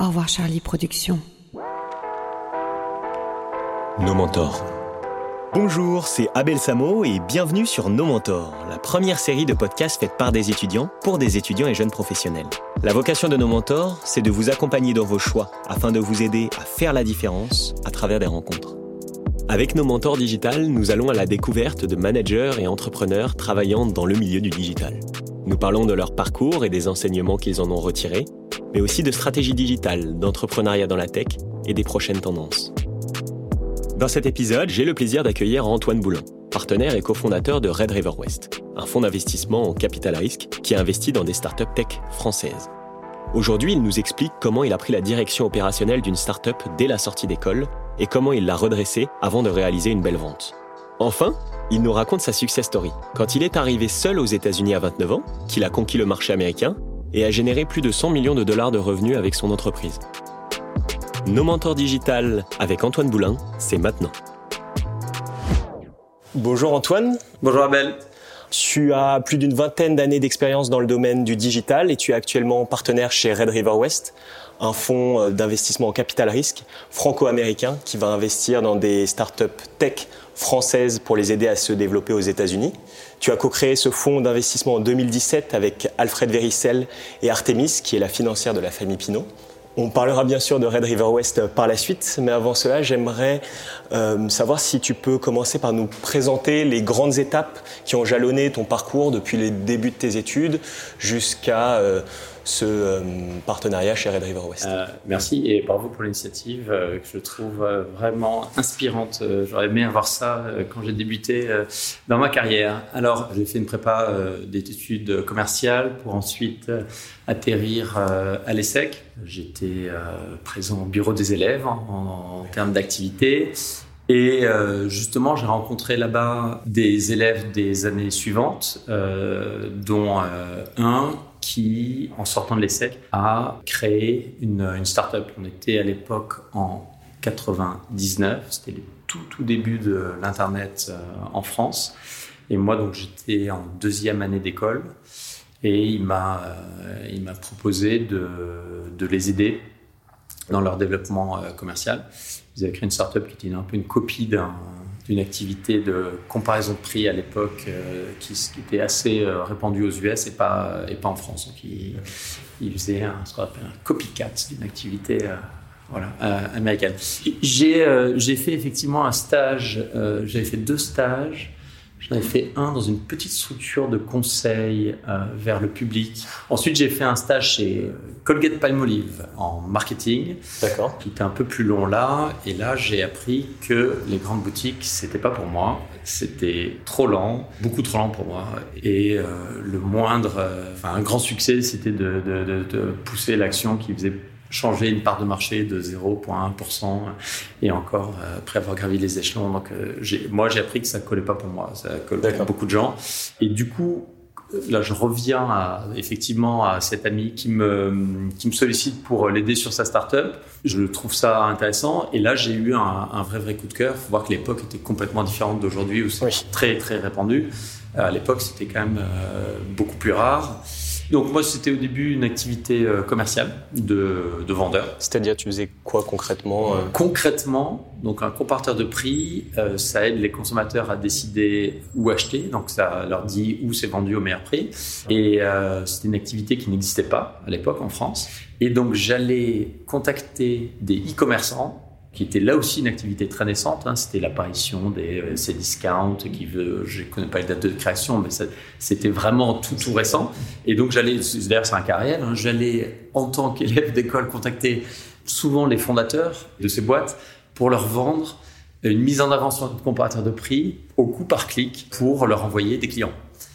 Au revoir Charlie Productions. Nos mentors. Bonjour, c'est Abel Samo et bienvenue sur Nos Mentors, la première série de podcasts faite par des étudiants pour des étudiants et jeunes professionnels. La vocation de Nos Mentors, c'est de vous accompagner dans vos choix afin de vous aider à faire la différence à travers des rencontres. Avec Nos Mentors Digital, nous allons à la découverte de managers et entrepreneurs travaillant dans le milieu du digital. Nous parlons de leur parcours et des enseignements qu'ils en ont retirés, mais aussi de stratégie digitale, d'entrepreneuriat dans la tech et des prochaines tendances. Dans cet épisode, j'ai le plaisir d'accueillir Antoine Boulin, partenaire et cofondateur de Red River West, un fonds d'investissement en capital risque qui investit dans des startups tech françaises. Aujourd'hui, il nous explique comment il a pris la direction opérationnelle d'une startup dès la sortie d'école et comment il l'a redressée avant de réaliser une belle vente. Enfin, il nous raconte sa success story, quand il est arrivé seul aux États-Unis à 29 ans, qu'il a conquis le marché américain et a généré plus de 100 millions de dollars de revenus avec son entreprise. Nos mentors digital avec Antoine Boulin, c'est maintenant. Bonjour Antoine. Bonjour Abel. Tu as plus d'une vingtaine d'années d'expérience dans le domaine du digital et tu es actuellement partenaire chez Red River West, un fonds euh, d'investissement en capital risque franco-américain qui va investir dans des startups tech françaises pour les aider à se développer aux États-Unis. Tu as co-créé ce fonds d'investissement en 2017 avec Alfred Verissel et Artemis, qui est la financière de la famille Pinot. On parlera bien sûr de Red River West par la suite, mais avant cela, j'aimerais euh, savoir si tu peux commencer par nous présenter les grandes étapes qui ont jalonné ton parcours depuis les débuts de tes études jusqu'à euh, ce euh, partenariat chez Red River West. Euh, merci et bravo pour l'initiative euh, que je trouve vraiment inspirante. J'aurais aimé avoir ça quand j'ai débuté dans ma carrière. Alors, j'ai fait une prépa d'études commerciales pour ensuite atterrir à l'ESSEC. J'étais présent au bureau des élèves en, en termes d'activité. Et justement, j'ai rencontré là-bas des élèves des années suivantes, dont un qui, en sortant de l'ESSEC, a créé une, une start-up. On était à l'époque en 99, c'était le tout, tout début de l'Internet euh, en France. Et moi, donc, j'étais en deuxième année d'école. Et il m'a, euh, il m'a proposé de, de les aider dans leur développement euh, commercial. Ils avaient créé une startup qui était un peu une copie d'un, d'une activité de comparaison de prix à l'époque euh, qui, était assez euh, répandue aux US et pas, et pas en France. Donc, il, il faisait un, ce qu'on appelle un copycat d'une activité euh, voilà, américaine. J'ai fait effectivement un stage, j'avais fait deux stages J'en ai fait un dans une petite structure de conseil euh, vers le public. Ensuite, j'ai fait un stage chez Colgate Palmolive en marketing. D'accord. Qui était un peu plus long là. Et là, j'ai appris que les grandes boutiques, c'était pas pour moi. C'était trop lent, beaucoup trop lent pour moi. Et euh, le moindre, euh, enfin, un grand succès, c'était de, de, de, de pousser l'action qui faisait changer une part de marché de 0,1% et encore euh, après avoir gravi les échelons. Donc, euh, moi, j'ai appris que ça collait pas pour moi. Ça colle pour beaucoup de gens. Et du coup, là, je reviens à, effectivement à cet ami qui me, qui me sollicite pour l'aider sur sa startup. Je trouve ça intéressant. Et là, j'ai eu un, un, vrai, vrai coup de cœur. Faut voir que l'époque était complètement différente d'aujourd'hui où c'est très, très répandu. À l'époque, c'était quand même euh, beaucoup plus rare. Donc moi, c'était au début une activité euh, commerciale de, de vendeur. C'est-à-dire, tu faisais quoi concrètement euh Concrètement, donc un comparateur de prix, euh, ça aide les consommateurs à décider où acheter. Donc ça leur dit où c'est vendu au meilleur prix. Et c'était une activité qui n'existait pas à l'époque en France. Et donc j'allais contacter des e-commerçants qui était là aussi une activité très naissante. Hein. C'était l'apparition des euh, ces discounts, qui veut, je ne connais pas les dates de création, mais c'était vraiment tout, tout récent. Et donc j'allais, d'ailleurs c'est un carrière, hein, j'allais en tant qu'élève d'école contacter souvent les fondateurs de ces boîtes pour leur vendre une mise en avant sur un comparateur de prix au coût par clic pour leur envoyer des clients.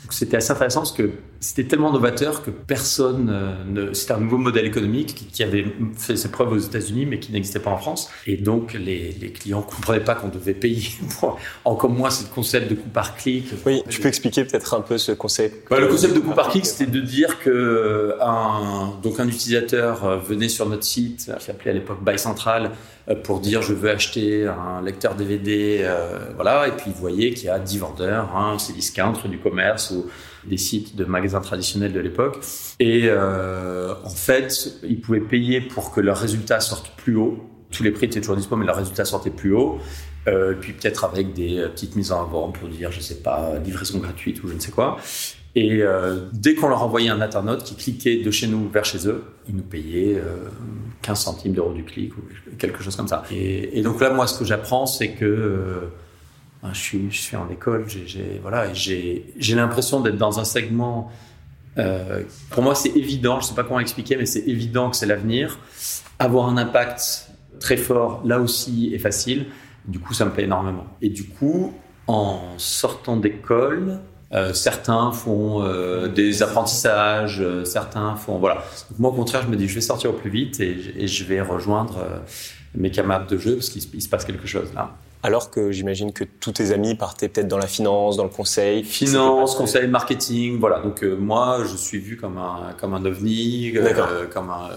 C'était assez intéressant parce que c'était tellement novateur que personne euh, ne. C'était un nouveau modèle économique qui, avait fait ses preuves aux États-Unis mais qui n'existait pas en France. Et donc les, les clients comprenaient pas qu'on devait payer. Pour, encore moins ce concept de coût par clic. Oui, tu peux expliquer peut-être un peu ce concept? Bah, le concept de coût par clic, c'était de dire que un, donc un utilisateur euh, venait sur notre site, qui s'appelait à l'époque Buy Central, euh, pour dire je veux acheter un lecteur DVD, euh, voilà, et puis il voyait qu'il y a 10 vendeurs, hein, c'est discount, du commerce des sites de magasins traditionnels de l'époque. Et euh, en fait, ils pouvaient payer pour que leurs résultats sortent plus haut. Tous les prix étaient toujours disponibles, mais leurs résultats sortaient plus haut. Euh, puis peut-être avec des euh, petites mises en avant pour dire, je sais pas, livraison gratuite ou je ne sais quoi. Et euh, dès qu'on leur envoyait un internaute qui cliquait de chez nous vers chez eux, ils nous payaient euh, 15 centimes d'euros du clic ou quelque chose comme ça. Et, donc là, moi, ce que j'apprends, c'est que je, suis, je suis en école, j'ai l'impression d'être dans un segment. Euh, pour moi, c'est évident, je sais pas comment expliquer, mais c'est évident que c'est l'avenir. Avoir un impact très fort, là aussi, est facile. Du coup, ça me plaît énormément. Et du coup, en sortant d'école, euh, certains font euh, des apprentissages, certains font voilà. Moi au contraire, je me dis je vais sortir au plus vite et, et je vais rejoindre mes camarades de jeu parce qu'il se, il se passe quelque chose là. Alors que j'imagine que tous tes amis partaient peut-être dans la finance, dans le conseil. Finance, conseil, marketing, voilà. Donc euh, moi, je suis vu comme un comme un ovni, euh, comme un.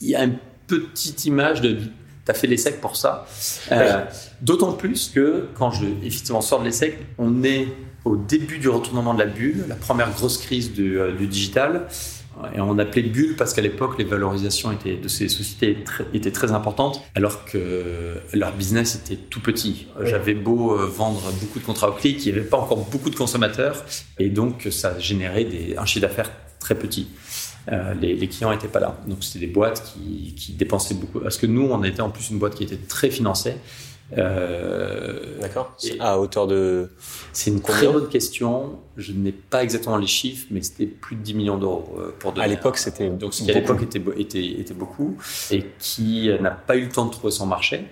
Il y a une petite image de T'as fait l'ESSEC pour ça. Euh, D'autant plus que quand je effectivement sors de l'ESSEC, on est au début du retournement de la bulle, la première grosse crise du, du digital. Et on appelait bulle parce qu'à l'époque, les valorisations étaient, de ces sociétés très, étaient très importantes, alors que leur business était tout petit. J'avais beau euh, vendre beaucoup de contrats au clic, il n'y avait pas encore beaucoup de consommateurs, et donc ça générait des, un chiffre d'affaires très petit. Euh, les, les, clients n'étaient pas là. Donc c'était des boîtes qui, qui, dépensaient beaucoup. Parce que nous, on était en plus une boîte qui était très financée. Euh, D'accord. À hauteur de. C'est une très bonne question. Je n'ai pas exactement les chiffres, mais c'était plus de 10 millions d'euros euh, pour À l'époque, c'était. Donc ce qui à l'époque était, était, était beaucoup et qui n'a pas eu le temps de trouver son marché.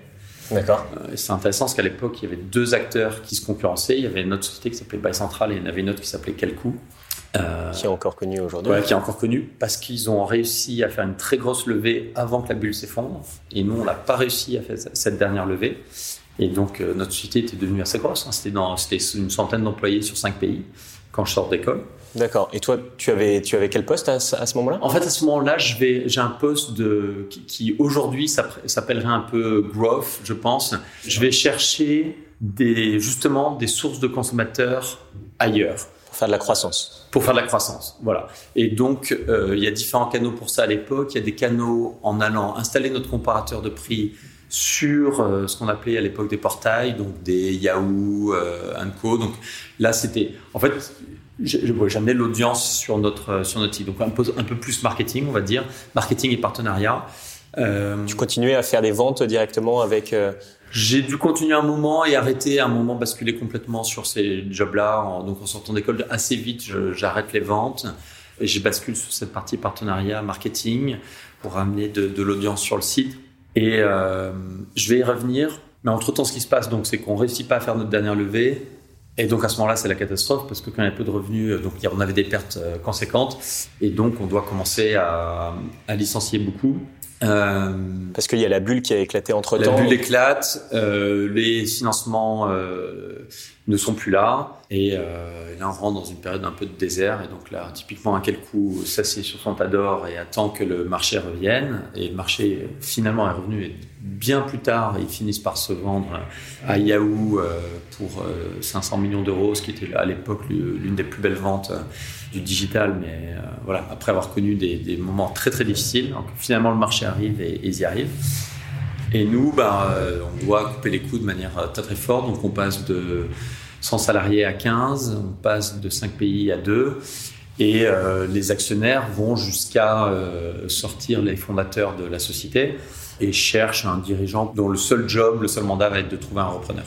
D'accord. Euh, c'est intéressant parce qu'à l'époque, il y avait deux acteurs qui se concurrençaient. Il y avait une autre société qui s'appelait Buy Central et il y en avait une autre qui s'appelait Quelcou. Euh, qui est encore connu aujourd'hui. Ouais, qui est encore connu parce qu'ils ont réussi à faire une très grosse levée avant que la bulle s'effondre. Et nous, on n'a pas réussi à faire cette dernière levée. Et donc, euh, notre société était devenue assez grosse. Hein. C'était, dans, c'était une centaine d'employés sur cinq pays quand je sors d'école. D'accord. Et toi, tu avais, tu avais quel poste à, à ce moment-là? En fait, à ce moment-là, je vais, j'ai un poste de, qui, qui aujourd'hui s'appellerait un peu growth, je pense. Je vais chercher des, justement des sources de consommateurs ailleurs. Pour faire de la croissance. Pour faire de la croissance, voilà. Et donc, euh, il y a différents canaux pour ça à l'époque. Il y a des canaux en allant installer notre comparateur de prix sur euh, ce qu'on appelait à l'époque des portails, donc des Yahoo, euh. Donc là, c'était, en fait, j'amenais l'audience sur notre sur notre site, donc un peu, un peu plus marketing, on va dire, marketing et partenariat. Euh, tu continuais à faire des ventes directement avec euh, j'ai dû continuer un moment et arrêter un moment, basculer complètement sur ces jobs-là. Donc en sortant d'école, assez vite, j'arrête les ventes et je bascule sur cette partie partenariat, marketing, pour ramener de, de l'audience sur le site. Et euh, je vais y revenir. Mais entre-temps, ce qui se passe, donc, c'est qu'on réussit pas à faire notre dernière levée. Et donc à ce moment-là, c'est la catastrophe parce que quand il y a peu de revenus, donc on avait des pertes conséquentes. Et donc on doit commencer à, à licencier beaucoup. Euh, Parce qu'il y a la bulle qui a éclaté entre temps. La bulle éclate, euh, les financements euh, ne sont plus là, et, euh, là on rentre dans une période un peu de désert. Et donc là, typiquement, à quel coup s'assied sur son tas d'or et attend que le marché revienne. Et le marché finalement est revenu et bien plus tard. Ils finissent par se vendre à Yahoo euh, pour 500 millions d'euros, ce qui était à l'époque l'une des plus belles ventes du digital, mais euh, voilà, après avoir connu des, moments très très difficiles, finalement le marché arrive et, ils y arrivent. Et nous, bah, on doit couper les coûts de manière très très forte, donc on passe de 100 salariés à 15, on passe de 5 pays à 2, et euh, les actionnaires vont jusqu'à euh, sortir les fondateurs de la société et cherchent un dirigeant dont le seul job, le seul mandat va être de trouver un repreneur.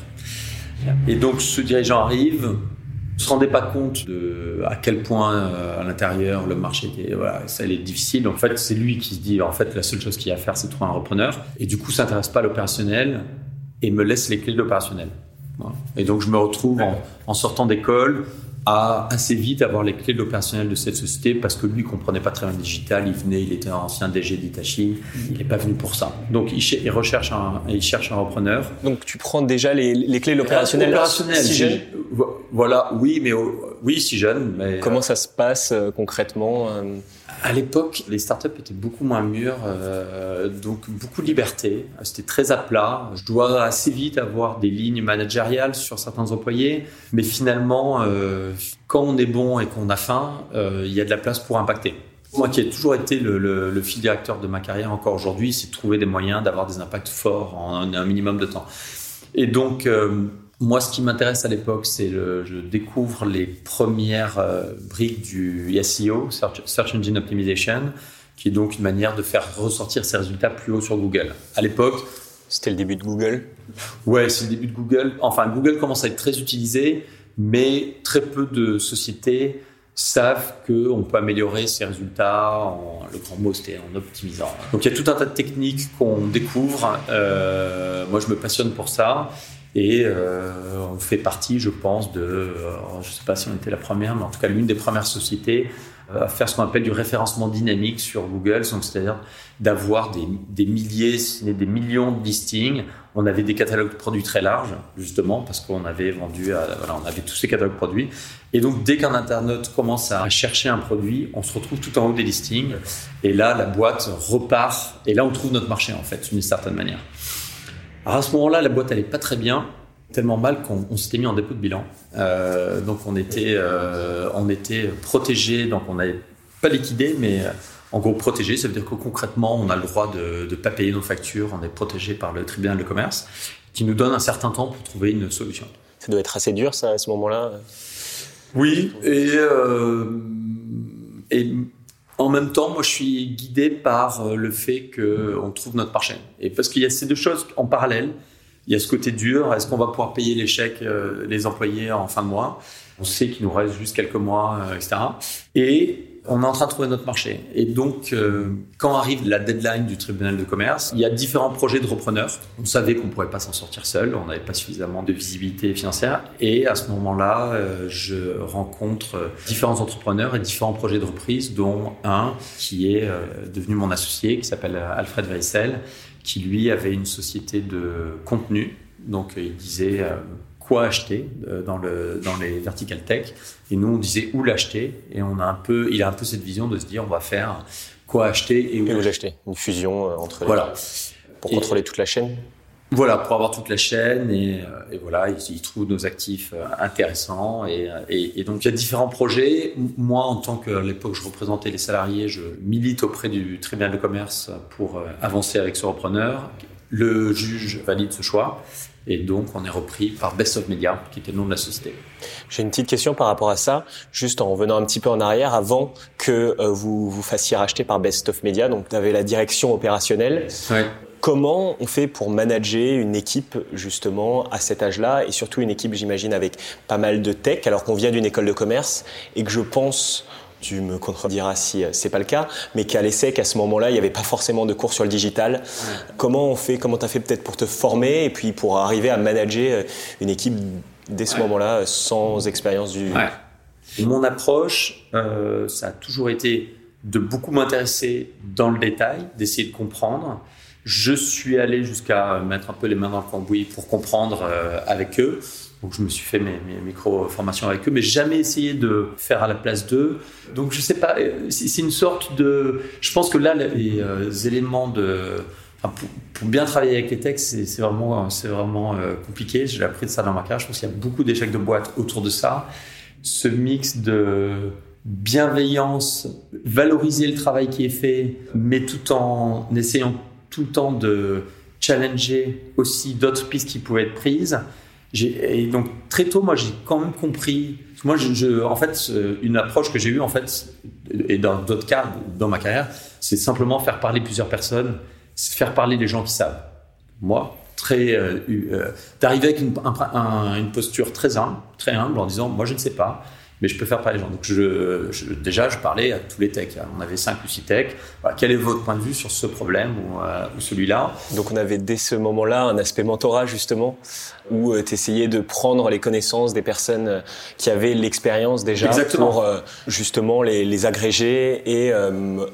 Et donc ce dirigeant arrive, se rendait pas compte de à quel point euh, à l'intérieur le marché était voilà ça allait difficile. En fait c'est lui qui se dit en fait la seule chose qu'il y a à faire c'est trouver un repreneur. Et du coup s'intéresse pas à l'opérationnel et me laisse les clés de l'opérationnel. Voilà. et donc je me retrouve en, en sortant d'école à assez vite avoir les clés de l'opérationnel de cette société parce que lui comprenait pas très bien le digital, il venait, il était un ancien DG d'Itachi, il n'est pas venu pour ça. Donc il, ch il, recherche un, il cherche un repreneur. Donc tu prends déjà les, les clés de l'opérationnel opérationnel, si jeune Voilà, oui, mais oui, si jeune. Mais Comment ça se passe euh, concrètement euh... à l'époque, les startups étaient beaucoup moins mûres, euh, donc beaucoup de liberté. C'était très à plat. Je dois assez vite avoir des lignes managériales sur certains employés, mais finalement, euh, quand on est bon et qu'on a faim, euh, il y a de la place pour impacter. Moi qui ai toujours été le, fil directeur de ma carrière encore aujourd'hui, c'est de trouver des moyens d'avoir des impacts forts en un minimum de temps. Et donc, moi, ce qui m'intéresse à l'époque, c'est le, je découvre les premières euh, briques du SEO, Search, Engine Optimization, qui est donc une manière de faire ressortir ses résultats plus haut sur Google. À l'époque, c'était le début de Google. Ouais, c'est le début de Google. Enfin, Google commence à être très utilisé, mais très peu de sociétés savent qu'on peut améliorer ses résultats en, le grand mot c'était en optimisant. Donc il y a tout un tas de techniques qu'on découvre. Euh, moi je me passionne pour ça. Et euh, on fait partie, je pense, de, euh, je ne sais pas si on était la première, mais en tout cas l'une des premières sociétés euh, à faire ce qu'on appelle du référencement dynamique sur Google, c'est-à-dire d'avoir des, des, milliers, des millions de listings. On avait des catalogues de produits très larges, justement, parce qu'on avait vendu, à, voilà, on avait tous ces catalogues de produits. Et donc, dès qu'un internaute commence à chercher un produit, on se retrouve tout en haut des listings. Et là, la boîte repart. Et là, on trouve notre marché, en fait, d'une certaine manière. Alors à ce moment-là, la boîte n'allait pas très bien, tellement mal qu'on s'était mis en dépôt de bilan. Euh, donc on était, euh, on était protégé, donc on n'avait pas liquidé, mais euh, en gros protégé, ça veut dire que concrètement, on a le droit de ne pas payer nos factures, on est protégé par le tribunal de commerce, qui nous donne un certain temps pour trouver une solution. Ça doit être assez dur, ça, à ce moment-là? Oui, et, euh, et en même temps, moi, je suis guidé par euh, le fait qu'on trouve notre marché. Et parce qu'il y a ces deux choses en parallèle. Il y a ce côté dur. Est-ce qu'on va pouvoir payer les chèques, euh, les employés en fin de mois? On sait qu'il nous reste juste quelques mois, euh, etc. Et on est en train de trouver notre marché. Et donc, euh, quand arrive la deadline du tribunal de commerce, il y a différents projets de repreneurs. On savait qu'on ne pourrait pas s'en sortir seul, on n'avait pas suffisamment de visibilité financière. Et à ce moment-là, euh, je rencontre différents entrepreneurs et différents projets de reprise, dont un qui est euh, devenu mon associé, qui s'appelle Alfred Weissel, qui lui avait une société de contenu. Donc, il disait quoi acheter euh, dans, le, dans les vertical tech. Et nous, on disait où l'acheter. Et on a un peu, il a un peu cette vision de se dire, on va faire quoi acheter et où, l'acheter. Une fusion euh, entre les Voilà. Pour contrôler toute la chaîne voilà, pour avoir toute la chaîne et, euh, et voilà, ils, trouvent nos actifs intéressants et, et, donc il y a différents projets. Moi, en tant qu'à l'époque je représentais les salariés, je milite auprès du tribunal de commerce pour avancer avec ce repreneur. Le juge valide ce choix et donc, on est repris par Best of Media, qui était le nom de la société. J'ai une petite question par rapport à ça, juste en revenant un petit peu en arrière, avant que euh, vous vous fassiez racheter par Best of Media. Donc, vous avez la direction opérationnelle. Ouais. Comment on fait pour manager une équipe justement à cet âge-là? Et surtout une équipe, j'imagine, avec pas mal de tech, alors qu'on vient d'une école de commerce et que je pense tu me contrediras si euh, c'est pas le cas, mais qu'à l'ESSEC, à ce moment-là, il n'y avait pas forcément de cours sur le digital. Comment on fait, comment tu as fait peut-être pour te former et puis pour arriver à manager euh, une équipe dès ce moment-là euh, sans expérience du. Mon approche, ça a toujours été de beaucoup m'intéresser dans le détail, d'essayer de comprendre. Je suis allé jusqu'à mettre un peu les mains dans le cambouis pour comprendre avec eux. Donc je me suis fait mes, micro-formations avec eux, mais jamais essayé de faire à la place d'eux. Donc je sais pas, euh, c'est une sorte de... Je pense que là, les, euh, éléments de... pour, bien travailler avec les textes, c'est vraiment, c'est vraiment euh, compliqué. J'ai appris de ça dans ma carrière. Je pense qu'il y a beaucoup d'échecs de boîte autour de ça. Ce mix de bienveillance, valoriser le travail qui est fait, mais tout en essayant tout le temps de challenger aussi d'autres pistes qui pouvaient être prises et donc très tôt, moi, j'ai quand même compris. Moi, en fait, une approche que j'ai eue, en fait, et dans d'autres cas, dans ma carrière, c'est simplement faire parler plusieurs personnes, faire parler les gens qui savent. Moi, très, euh, euh d'arriver avec une, une, posture très humble, très humble, en disant, moi, je ne sais pas mais je peux faire parler les gens. Donc je, déjà, je parlais à tous les techs. On avait cinq ou six techs. quel est votre point de vue sur ce problème ou, euh, celui-là? Donc on avait dès ce moment-là un aspect mentorat justement, où euh, tu essayais de prendre les connaissances des personnes euh, qui avaient l'expérience déjà pour justement les, agréger et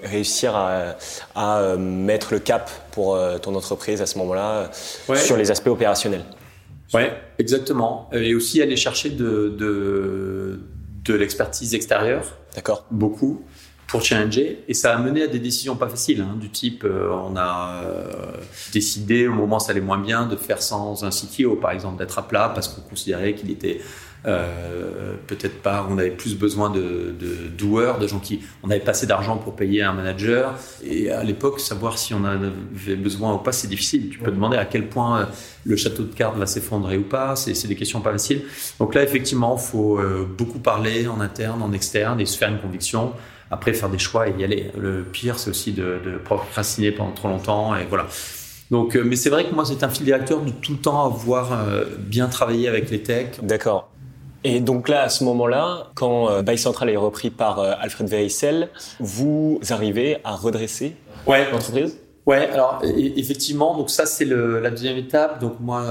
réussir à, à mettre le cap pour ton entreprise à ce moment-là sur les aspects opérationnels. Ouais, exactement. Et aussi aller chercher de, de de l'expertise extérieure. D'accord. Beaucoup. pour challenger. Et ça a mené à des décisions pas faciles, hein, du type, euh, on a euh, décidé, au moment où ça allait moins bien, de faire sans un CTO, par exemple, d'être à plat parce qu'on considérait qu'il était euh, peut-être pas, on avait plus besoin de, de doueurs, de gens qui, on avait pas assez d'argent pour payer un manager. Et à l'époque, savoir si on avait besoin ou pas, c'est difficile. Tu peux demander à quel point le château de cartes va s'effondrer ou pas. C'est des questions pas faciles. Donc là, effectivement, il faut beaucoup parler en interne, en externe et se faire une conviction. Après, faire des choix et y aller. Le pire, c'est aussi de, de, procrastiner pendant trop longtemps. Et voilà. Donc, euh, mais c'est vrai que moi, c'est un fil directeur de tout le temps avoir euh, bien travaillé avec les techs. D'accord. Et donc là, à ce moment-là, quand euh, Central est repris par euh, Alfred Veissel, vous arrivez à redresser ouais. l'entreprise? Ouais, alors effectivement, donc ça c'est la deuxième étape. Donc moi,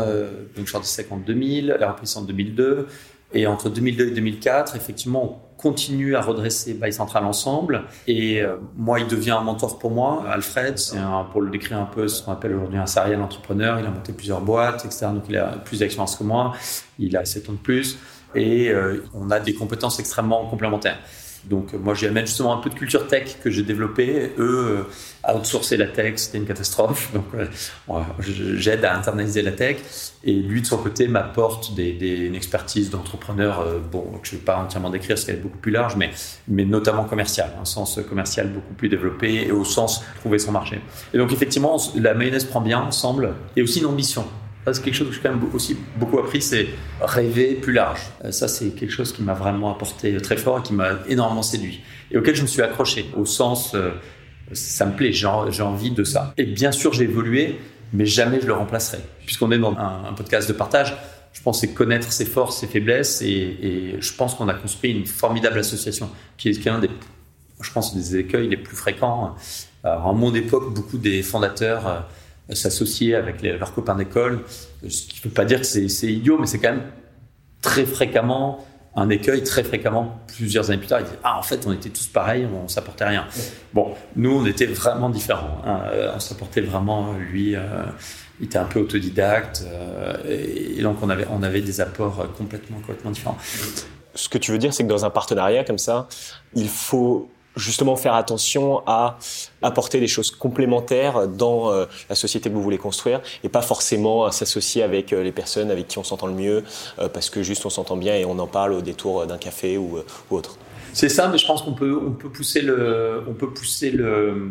donc je suis en 2000, la reprise en 2002, et entre 2002 et 2004, effectivement, continue à redresser Buy Central ensemble. Et euh, moi, il devient un mentor pour moi. Alfred, c'est pour le décrire un peu, ce qu'on appelle aujourd'hui un serial entrepreneur. Il a monté plusieurs boîtes, etc. Donc, il a plus d'expérience que moi. Il a 7 ans de plus. Et euh, on a des compétences extrêmement complémentaires. Donc moi j'y amène justement un peu de culture tech que j'ai développé. Eux, euh, outsourcer la tech, c'était une catastrophe. Donc euh, j'aide à internaliser la tech. Et lui de son côté m'apporte une expertise d'entrepreneur, euh, bon, que je ne vais pas entièrement décrire parce qu'elle est beaucoup plus large, mais, mais notamment commercial, un sens commercial beaucoup plus développé et au sens trouver son marché. Et donc effectivement, la mayonnaise prend bien ensemble et aussi une ambition c'est quelque chose que j'ai quand même aussi beaucoup appris, c'est rêver plus large. Euh, ça, c'est quelque chose qui m'a vraiment apporté très fort et qui m'a énormément séduit. Et auquel je me suis accroché, au sens, euh, ça me plaît, j'ai envie de ça. Et bien sûr, j'ai évolué, mais jamais je le remplacerai. Puisqu'on est dans un, podcast de partage, je pense c'est connaître ses forces, ses faiblesses, et, je pense qu'on a construit une formidable association, qui est, un des, je pense, des écueils les plus fréquents. en mon époque, beaucoup des fondateurs euh, s'associer avec leurs copains d'école. Ce qui ne veut pas dire que c'est idiot, mais c'est quand même très fréquemment un écueil, très fréquemment, plusieurs années plus tard, ils disaient Ah, en fait, on était tous pareils, on ne s'apportait rien. Bon, nous, on était vraiment différents. Hein. Euh, on s'apportait vraiment, lui, euh, il était un peu autodidacte, euh, et, donc on avait, on avait des apports complètement, complètement différents. Ce que tu veux dire, c'est que dans un partenariat comme ça, il faut justement faire attention à apporter des choses complémentaires dans euh, la société que vous voulez construire et pas forcément s'associer avec euh, les personnes avec qui on s'entend le mieux euh, parce que juste on s'entend bien et on en parle au détour d'un café ou, autre. C'est ça, mais je pense qu'on peut, on peut pousser le, on peut pousser le,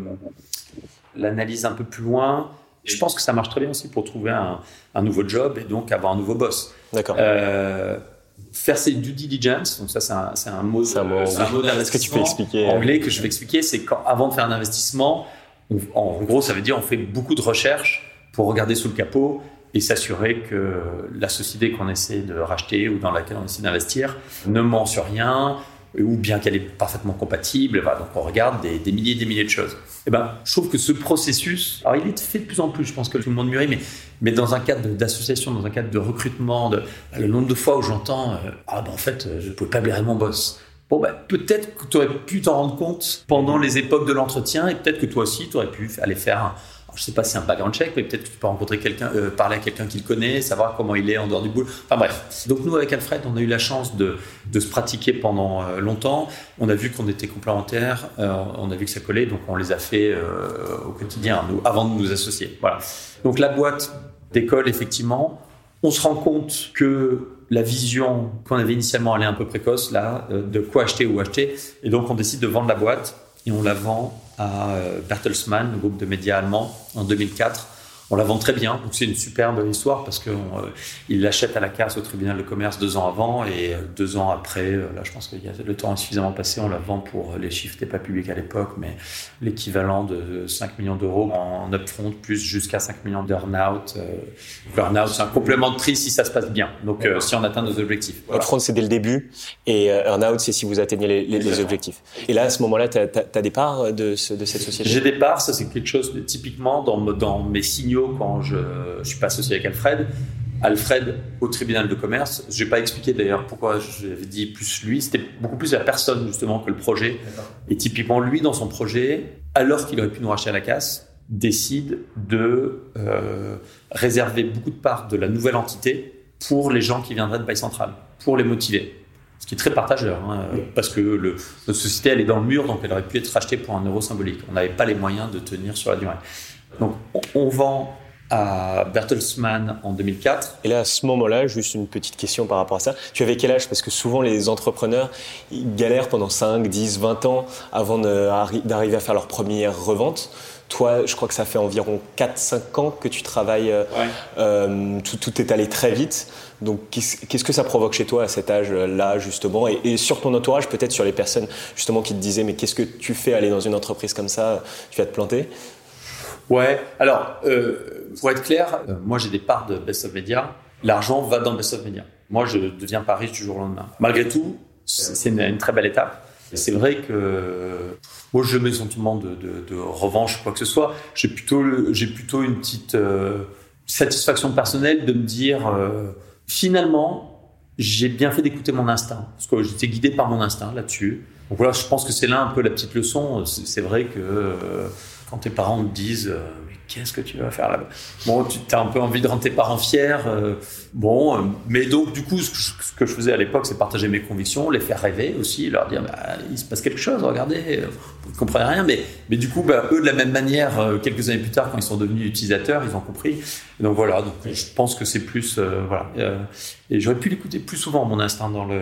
l'analyse un peu plus loin. Je pense que ça marche très bien aussi pour trouver un, un nouveau job et donc avoir un nouveau boss. D'accord faire ses due diligence, donc ça c'est un, c'est un mot, c'est un mot, Est-ce que tu peux expliquer anglais que je vais expliquer, c'est quand avant de faire un investissement, en gros ça veut dire on fait beaucoup de recherches pour regarder sous le capot et s'assurer que la société qu'on essaie de racheter ou dans laquelle on essaie d'investir ne ment sur rien ou bien qu'elle est parfaitement compatible. donc on regarde des, milliers et des milliers de choses. Et eh ben, je trouve que ce processus, alors il est fait de plus en plus, je pense que tout le monde mûrit, mais, dans un cadre d'association, dans un cadre de recrutement, le nombre de fois où j'entends euh, Ah ben en fait, euh, je ne pouvais pas blairer mon boss. Bon, ben, peut-être que tu aurais pu t'en rendre compte pendant les époques de l'entretien et peut-être que toi aussi, tu aurais pu aller faire un, je sais pas si c'est un background check, mais peut-être tu peux rencontrer quelqu'un, euh, parler à quelqu'un qui le connaît, savoir comment il est en dehors du boulot. Enfin bref. Donc nous, avec Alfred, on a eu la chance de, se pratiquer pendant euh, longtemps. On a vu qu'on était complémentaires, euh, on a vu que ça collait, donc on les a fait au quotidien, nous, avant de nous associer. Voilà. Donc la boîte d'école, effectivement, on se rend compte que la vision qu'on avait initialement, elle est un peu précoce, là, de quoi acheter ou acheter. Et donc on décide de vendre la boîte et on la vend à euh, Bertelsmann, groupe de médias allemand, en 2004 on la vend très bien. Donc c'est une superbe histoire parce qu'il euh, l'achète à la casse au tribunal de commerce deux ans avant et euh, deux ans après, euh, là je pense que le temps est suffisamment passé, on la vend pour les chiffres n'étaient pas publics à l'époque, mais l'équivalent de 5 millions d'euros en upfront plus jusqu'à 5 millions d'earn-out. Earn-out c'est un complément de prix si ça se passe bien. Donc si on atteint nos objectifs. Voilà. Upfront c'est dès le début et earn-out c'est si vous atteignez les, objectifs. Et là à ce moment-là, tu as, des parts de, cette société? J'ai des parts, ça c'est quelque chose de, typiquement dans, dans mes signaux quand je ne suis pas associé avec Alfred. Alfred au tribunal de commerce. Je n'ai pas expliqué d'ailleurs pourquoi j'avais dit plus lui. C'était beaucoup plus la personne justement que le projet. Et typiquement lui dans son projet, alors qu'il aurait pu nous racheter à la casse, décide de euh, réserver beaucoup de parts de la nouvelle entité pour les gens qui viendraient de Bail Central, pour les motiver. ce qui est très partageur, hein, parce que le, notre société, elle est dans le mur, donc elle aurait pu être rachetée pour un euro symbolique. On n'avait pas les moyens de tenir sur la durée. Donc, on, vend à Bertelsmann en 2004. Et là, à ce moment-là, juste une petite question par rapport à ça. Tu avais quel âge? Parce que souvent, les entrepreneurs ils galèrent pendant 5, 10, 20 ans avant d'arriver à faire leur première revente. Toi, je crois que ça fait environ 4-5 ans que tu travailles. Euh, euh, tout, tout, est allé très vite. Donc, qu'est-ce que ça provoque chez toi à cet âge-là, justement? Et, sur ton entourage, peut-être sur les personnes, justement, qui te disaient Mais qu'est-ce que tu fais aller dans une entreprise comme ça? Tu vas te planter? Ouais, alors, euh, pour être clair, moi j'ai des parts de Best of Media. L'argent va dans Best of Media. Moi, je deviens pas riche du jour au lendemain. Malgré tout, c'est une, très belle étape. C'est vrai que moi, je mets sentiment de, de, de, revanche, quoi que ce soit. J'ai plutôt, j'ai plutôt une petite euh, satisfaction personnelle de me dire, euh, finalement, j'ai bien fait d'écouter mon instinct, parce que j'étais guidé par mon instinct là-dessus. Donc voilà, je pense que c'est là un peu la petite leçon. C'est vrai que euh, quand tes parents te disent qu'est-ce que tu vas faire là-bas? Bon, tu as un peu envie de rendre tes parents fiers. Euh, bon, euh, mais donc, du coup, ce que, je, faisais à l'époque, c'est partager mes convictions, les faire rêver aussi, leur dire, bah, il se passe quelque chose, regardez, vous ne comprenez rien. Mais, mais du coup, bah, eux, de la même manière, euh, quelques années plus tard, quand ils sont devenus utilisateurs, ils ont compris. donc voilà, donc je pense que c'est plus, voilà. et j'aurais pu l'écouter plus souvent, mon instinct, dans le.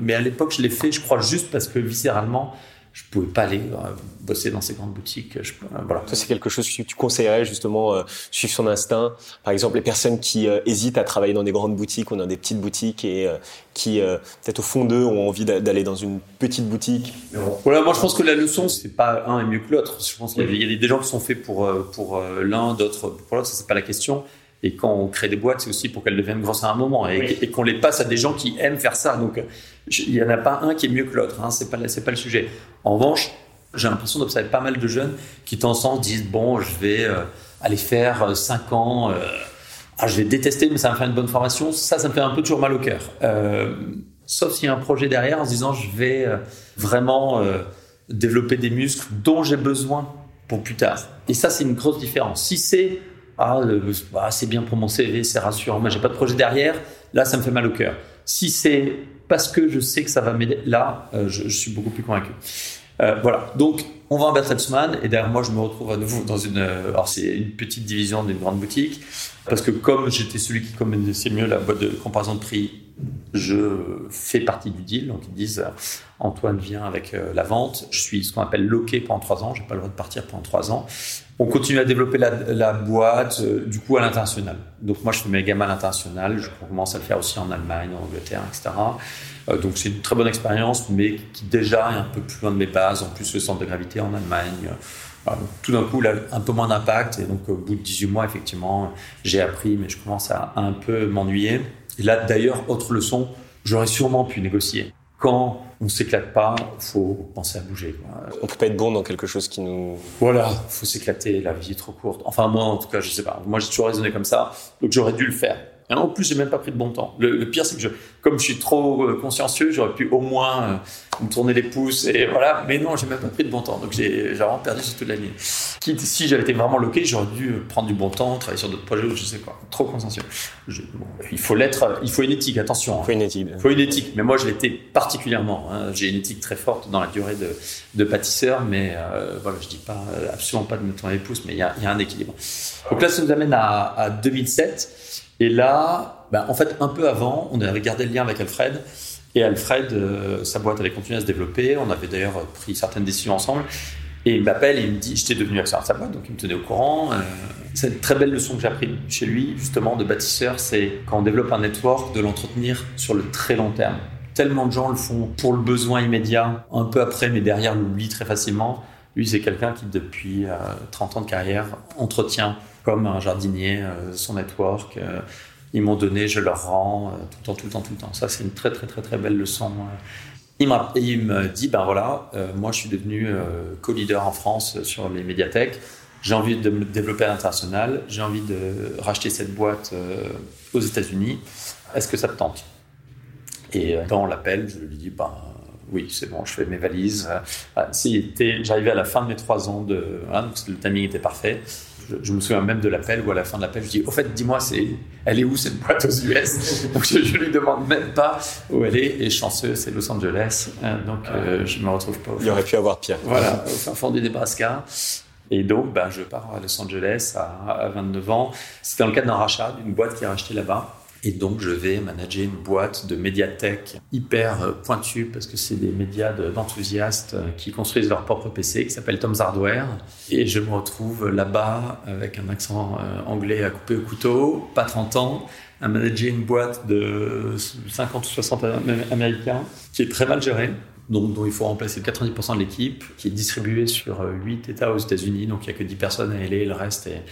Mais à l'époque, je l'ai fait, je crois, juste parce que viscéralement, je pouvais pas aller euh, bosser dans ces grandes boutiques. Je, euh, voilà. Ça, c'est quelque chose que tu conseillerais justement, euh, suivre son instinct. Par exemple, les personnes qui hésitent à travailler dans des grandes boutiques ou dans des petites boutiques et qui, peut-être au fond d'eux, ont envie d'aller dans une petite boutique. Voilà, moi je pense que la leçon, c'est pas un est mieux que l'autre. Je pense qu'il y, a des gens qui sont faits pour, pour l'un, d'autres pour l'autre, ça c'est pas la question. Et quand on crée des boîtes, c'est aussi pour qu'elles deviennent grosses à un moment et, qu'on les passe à des gens qui aiment faire ça. Donc, il n'y en a pas un qui est mieux que l'autre. Hein, c'est pas pas le sujet. En revanche, j'ai l'impression d'observer pas mal de jeunes qui, en temps, disent bon, je vais euh, aller faire 5 euh, ans. Euh, ah, je vais détester, mais ça va me faire une bonne formation. Ça, ça me fait un peu toujours mal au cœur. sauf s'il y a un projet derrière en se disant je vais vraiment développer des muscles dont j'ai besoin pour plus tard. Et ça, c'est une grosse différence. Si c'est ah, c'est bien pour mon CV, c'est rassurant, mais j'ai pas de projet derrière, là, ça me fait mal au cœur. Si c'est parce que je sais que ça va m'aider, là, euh, je, suis beaucoup plus convaincu. Euh, voilà. Donc, on va en Bertelsmann et derrière moi, je me retrouve à nouveau dans une, euh, alors c'est une petite division d'une grande boutique parce que comme j'étais celui qui connaissait mieux la boîte de comparaison de prix, je fais partie du deal. Donc ils disent Antoine vient avec la vente. Je suis ce qu'on appelle loqué pendant trois ans. J'ai pas le droit de partir pendant trois ans on continue à développer la, boîte, euh, du coup, à l'international. Donc, moi, je fais mes gammes à l'international. Je commence à le faire aussi en Allemagne, en Angleterre, etc. Euh, donc, c'est une très bonne expérience, mais qui déjà est un peu plus loin de mes bases. En plus, le centre de gravité en Allemagne. tout d'un coup, là, un peu moins d'impact. Et donc, au bout de 18 mois, effectivement, j'ai appris, mais je commence à, à un peu m'ennuyer. Et là, d'ailleurs, autre leçon, j'aurais sûrement pu négocier quand on s'éclate pas, faut penser à bouger. Quoi. On peut pas être bon dans quelque chose qui nous. Voilà, faut s'éclater. La vie est trop courte. Enfin moi, en tout cas, je sais pas. Moi, j'ai toujours raisonné comme ça, donc j'aurais dû le faire. Et en plus, j'ai même pas pris de bon temps. Le, pire, c'est que je, comme je suis trop euh, consciencieux, j'aurais pu au moins euh, me tourner les pouces et voilà. Mais non, j'ai même pas pris de bon temps. Donc j'ai vraiment perdu sur toute l'année. Si j'avais été vraiment loqué, j'aurais dû prendre du bon temps, travailler sur d'autres projets ou je sais quoi. Trop consciencieux. il faut l'être. Il faut une éthique. Attention. Il faut une éthique. Il faut une éthique. Mais moi, je l'étais particulièrement. Hein. J'ai une éthique très forte dans la durée de, de pâtisseur, mais euh, voilà, je dis pas absolument pas de me tourner les pouces, mais il y a, y a, un équilibre. Donc là, ça nous amène à, à 2007. Et là, ben, en fait, un peu avant, on avait gardé le lien avec Alfred. Et Alfred, euh, sa boîte avait continué à se développer. On avait d'ailleurs pris certaines décisions ensemble. Et il m'appelle et il me dit J'étais devenu actionnaire de sa boîte, donc il me tenait au courant. Euh, c'est une très belle leçon que j'ai appris chez lui, justement, de bâtisseur c'est quand on développe un network, de l'entretenir sur le très long terme. Tellement de gens le font pour le besoin immédiat, un peu après, mais derrière l'oublie très facilement. Lui, c'est quelqu'un qui, depuis 30 euh, ans de carrière, entretient comme un jardinier son network ils m'ont donné, je leur rends euh, tout le temps, tout le temps, tout le temps. Ça, c'est une très, très, très, très belle leçon. Euh. Il, il me dit, ben voilà, euh, moi, je suis devenu co-leader en France sur les médiathèques. J'ai envie de me développer à l'international. J'ai envie de racheter cette boîte aux États-Unis. Est-ce que ça te tente? Et quand on l'appelle, je lui dis, ben oui, c'est bon, je fais mes valises. J'arrivais à la fin de mes trois ans de, donc le timing était parfait je, me souviens même de l'appel où à la fin de l'appel, je dis Au fait, dis-moi, c'est, elle est où cette boîte aux US Donc je, ne lui demande même pas où elle est. Et chanceux, c'est Los Angeles. Euh, donc euh, je me retrouve pas. Il y aurait pu avoir pire. Voilà, au fin fond du Nebraska. Et donc, ben, je pars à Los Angeles à, à 29 ans. C'était dans le cadre d'un rachat d'une boîte qui est rachetée là-bas. Et donc, je vais manager une boîte de médiathèque hyper euh, pointue parce que c'est des médias d'enthousiastes euh, qui construisent leur propre PC qui s'appelle Tom's Hardware. Et je me retrouve là-bas avec un accent euh, anglais à couper au couteau, pas 30 ans, à manager une boîte de 50 ou 60 américains qui est très mal gérée. Donc, dont il faut remplacer 90% de l'équipe, qui est distribuée sur 8 États aux États-Unis, donc il n'y a que 10 personnes à LA, le reste est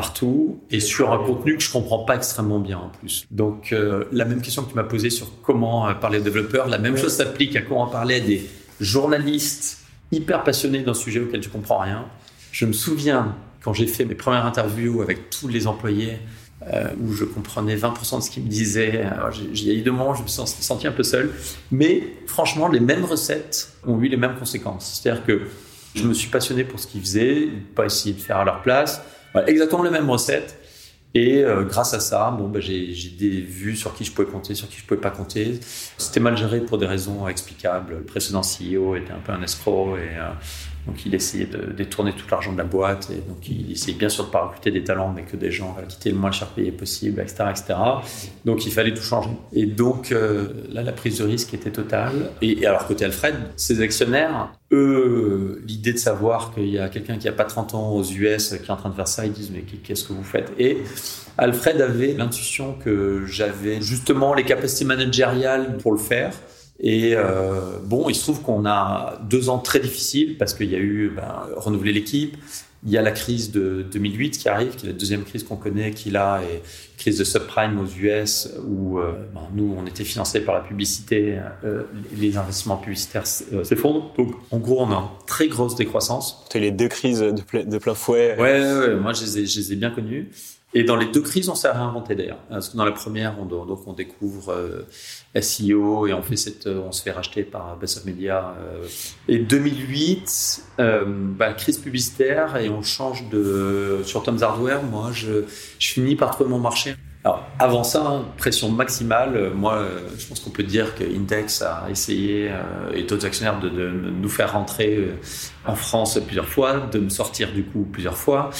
partout et sur un contenu que je comprends pas extrêmement bien en plus. Donc euh, la même question que tu m'as posée sur comment euh, parler aux développeurs, la même chose s'applique à comment parler à des journalistes hyper passionnés d'un sujet auquel tu comprends rien. Je me souviens quand j'ai fait mes premières interviews avec tous les employés euh, où je comprenais 20% de ce qu'ils me disaient. J'ai eu de moments, je me suis senti un peu seul. Mais franchement, les mêmes recettes ont eu les mêmes conséquences. C'est-à-dire que je me suis passionné pour ce qu'ils faisaient, pas essayer de faire à leur place exactement les mêmes recettes. Et euh, grâce à ça, bon, bah, j'ai des vues sur qui je pouvais compter, sur qui je pouvais pas compter. C'était mal géré pour des raisons explicables. Le précédent CEO était un peu un escroc et euh, donc il essayait de détourner tout l'argent de la boîte et donc il essayait bien sûr de pas recruter des talents, mais que des gens qui étaient le moins cher payés possible, etc., etc. Donc il fallait tout changer. Et donc euh, là, la prise de risque était totale. Et, alors côté Alfred, ses actionnaires, eux, l'idée de savoir qu'il y a quelqu'un qui a pas 30 ans aux US qui est en train de faire ça, ils disent mais qu'est-ce que vous faites? Et Alfred avait l'intuition que j'avais justement les capacités managériales pour le faire et euh, bon, il se trouve qu'on a deux ans très difficiles parce qu'il y a eu ben, renouveler l'équipe. Il y a la crise de 2008 qui arrive, qui est la deuxième crise qu'on connaît, qui là est crise de subprime aux US où euh, ben, nous on était financés par la publicité, euh, les investissements publicitaires euh, s'effondrent. Donc en gros on a une très grosse décroissance. Tu as les deux crises de, de plein fouet. Ouais, ouais, moi je les, ai, je les ai bien connues. Et dans les deux crises, on s'est réinventé d'ailleurs. Parce que dans la première, on, donc on découvre euh, SEO et on euh, se fait racheter par Best Media. Euh. Et 2008, euh, bah, crise publicitaire et on change de sur Tom's Hardware. Moi, je, finis par trouver mon marché. Alors, avant ça, pression maximale. Moi, je pense qu'on peut dire que Index a essayé, et d'autres actionnaires, de, nous faire rentrer en France plusieurs fois, de me sortir du coup plusieurs fois.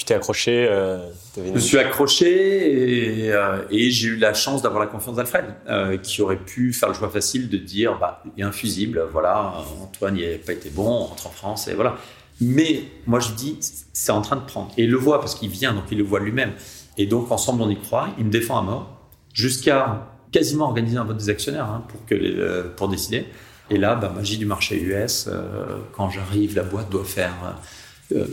Tu t'es accroché euh, Je me suis accroché et, euh, et j'ai eu la chance d'avoir la confiance d'Alfred, euh, qui aurait pu faire le choix facile de dire bah, il est infusible, voilà, Antoine n'y a pas été bon, on rentre en France et voilà. Mais moi je dis c'est en train de prendre. Et il le voit parce qu'il vient, donc il le voit lui-même. Et donc ensemble on y croit, il me défend à mort, jusqu'à quasiment organiser un vote des actionnaires hein, pour, que les, euh, pour décider. Et là, bah, magie du marché US, quand j'arrive, la boîte doit faire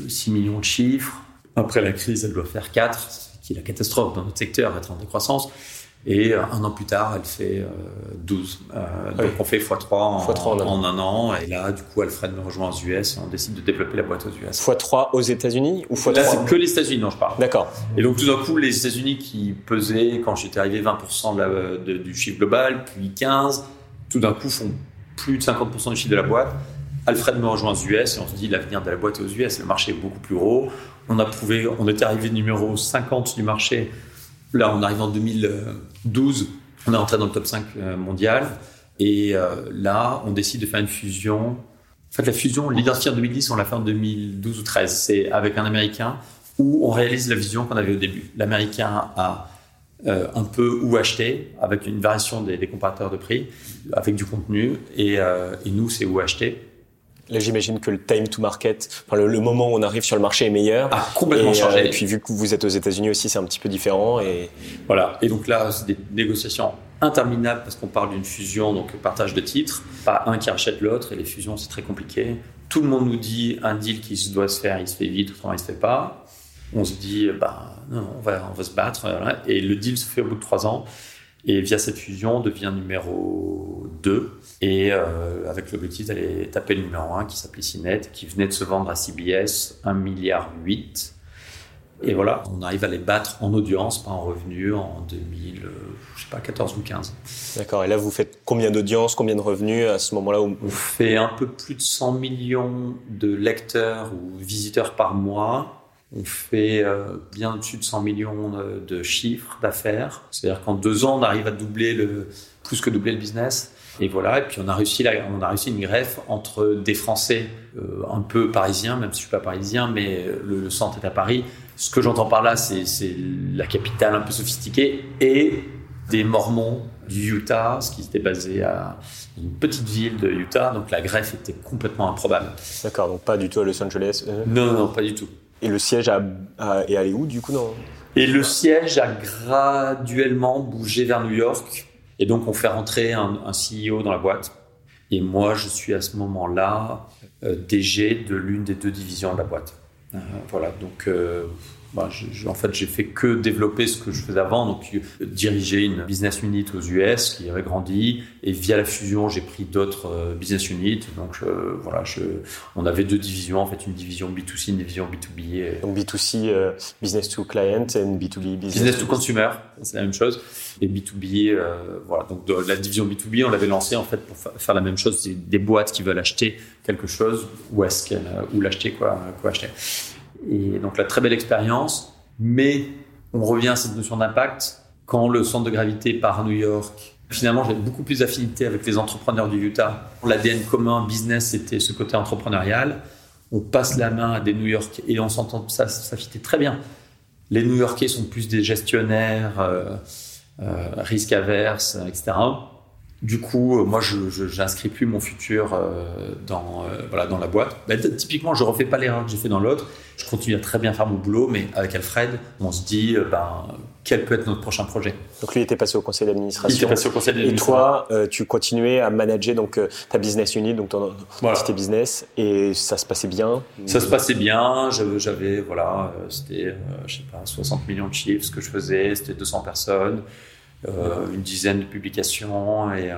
6 millions de chiffres après la crise, elle doit faire 4, qui est la catastrophe dans notre secteur, être en décroissance. Et euh, un an plus tard, elle fait 12. Euh, euh, donc on fait x3 en, un an. Et là, du coup, Alfred me rejoint aux US et on décide de développer la boîte aux US. x3 aux États-Unis ou x3 Là, c'est que les États-Unis dont je parle. D'accord. Et donc tout d'un coup, les États-Unis qui pesaient, quand j'étais arrivé, 20% du chiffre global, puis 15, tout d'un coup font plus de 50% du chiffre de la boîte. Alfred me rejoint aux US et on se dit l'avenir de la boîte aux US, le marché est beaucoup plus gros. On a prouvé, on était arrivé numéro 50 du marché. Là, on arrive en 2012, on est rentré dans le top 5 euh, mondial. Et euh, là, on décide de faire une fusion. En fait, la fusion, l'identité en 2010, on l'a fait en 2012 ou 13. C'est avec un Américain où on réalise la vision qu'on avait au début. L'Américain a euh, un peu où acheter, avec une variation des, comparateurs de prix, avec du contenu. Et, et nous, c'est où acheter. Là, j'imagine que le time to market, enfin, le, moment où on arrive sur le marché est meilleur. A complètement changé. Euh, et puis, vu que vous êtes aux États-Unis aussi, c'est un petit peu différent. Et voilà. Et donc là, c'est des négociations interminables parce qu'on parle d'une fusion, donc partage de titres. Pas un qui rachète l'autre. Et les fusions, c'est très compliqué. Tout le monde nous dit un deal qui doit se faire, il se fait vite, autrement il se fait pas. On se dit, bah, non, on va, on va se battre. Voilà. Et le deal se fait au bout de trois ans. Et via cette fusion, on devient numéro 2. Et euh, avec l'objectif d'aller taper le numéro 1 qui s'appelait Cinet, qui venait de se vendre à CBS 1 milliard 8. Et voilà, on arrive à les battre en audience, pas en revenu, en 2000, euh, je sais pas, 14 ou 15. D'accord. Et là, vous faites combien d'audience, combien de revenus à ce moment-là où... On fait un peu plus de 100 millions de lecteurs ou visiteurs par mois On fait euh, bien au-dessus de 100 millions de, de chiffres d'affaires. C'est-à-dire qu'en deux ans, on arrive à doubler le, plus que doubler le business. Et voilà. Et puis on a réussi, la, on a réussi une greffe entre des Français euh, un peu parisiens, même si je suis pas parisien, mais le, le centre est à Paris. Ce que j'entends par là, c'est la capitale un peu sophistiquée et des Mormons du Utah, ce qui était basé à une petite ville de Utah, donc la greffe était complètement improbable. D'accord, donc pas du tout à Los Angeles euh... Non, non, pas du tout. Et le siège a, a, est allé où du coup non Et le siège a graduellement bougé vers New York, et donc on fait rentrer un, CEO dans la boîte. Et moi, je suis à ce moment-là euh, DG de l'une des deux divisions de la boîte. Euh, voilà, donc euh, bah, en fait, j'ai fait que développer ce que je faisais avant, donc euh, diriger une business unit aux US qui avait grandi, et via la fusion, j'ai pris d'autres euh, business units. Donc je, voilà, je, on avait deux divisions, en fait, une division B2C, une division B2B. Et... Donc B2C, euh, business to client, et B2B, business, business to consumer, c'est la même chose. Et B2B, euh, voilà, donc de la division B2B, on l'avait lancée en fait pour faire la même chose, des boîtes qui veulent acheter quelque chose, où est-ce qu'elles, où l'acheter, quoi, quoi acheter. Et donc la très belle expérience, mais on revient à cette notion d'impact. Quand le centre de gravité part à New York, finalement j'ai beaucoup plus d'affinité avec les entrepreneurs du Utah. L'ADN commun business, c'était ce côté entrepreneurial. On passe la main à des New York et on s'entend, ça, ça fitait très bien. Les New Yorkais sont plus des gestionnaires, euh, euh, risques averses, etc. Du coup, euh, moi, je n'inscris plus mon futur euh, dans, euh, voilà, dans la boîte. Ben, typiquement, je refais pas l'erreur que j'ai fait dans l'autre. Je continue à très bien faire mon boulot, mais avec Alfred, on se dit, ben, quel peut être notre prochain projet Donc lui était passé au conseil d'administration. Il était passé au conseil d'administration. Et toi, euh, tu continuais à manager donc euh, ta business unit, donc ton voilà. entité business, et ça se passait bien? Ça se passait bien. J'avais voilà, c'était je sais pas 60 millions de chiffres ce que je faisais, c'était 200 personnes. Euh, une dizaine de publications et euh,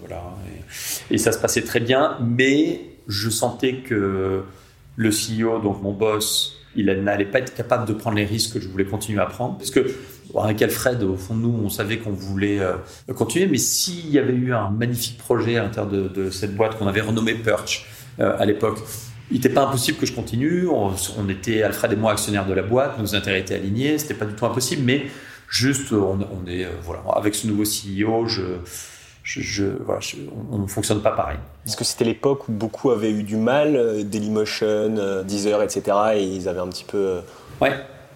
voilà et, ça se passait très bien mais je sentais que le CEO donc mon boss il n'allait pas être capable de prendre les risques que je voulais continuer à prendre parce que avec Alfred au fond nous on savait qu'on voulait euh, continuer mais s'il y avait eu un magnifique projet à l'intérieur de, cette boîte qu'on avait renommé Perch à l'époque il n'était pas impossible que je continue. On, on, était Alfred et moi actionnaires de la boîte, nos intérêts étaient alignés, c'était pas du tout impossible, mais Juste, on, on est, euh, voilà, avec ce nouveau CEO, je, je, je, voilà, je, on ne fonctionne pas pareil. Est-ce que c'était l'époque où beaucoup avaient eu du mal, euh, Dailymotion, euh, Deezer, etc., et ils avaient un petit peu ouais.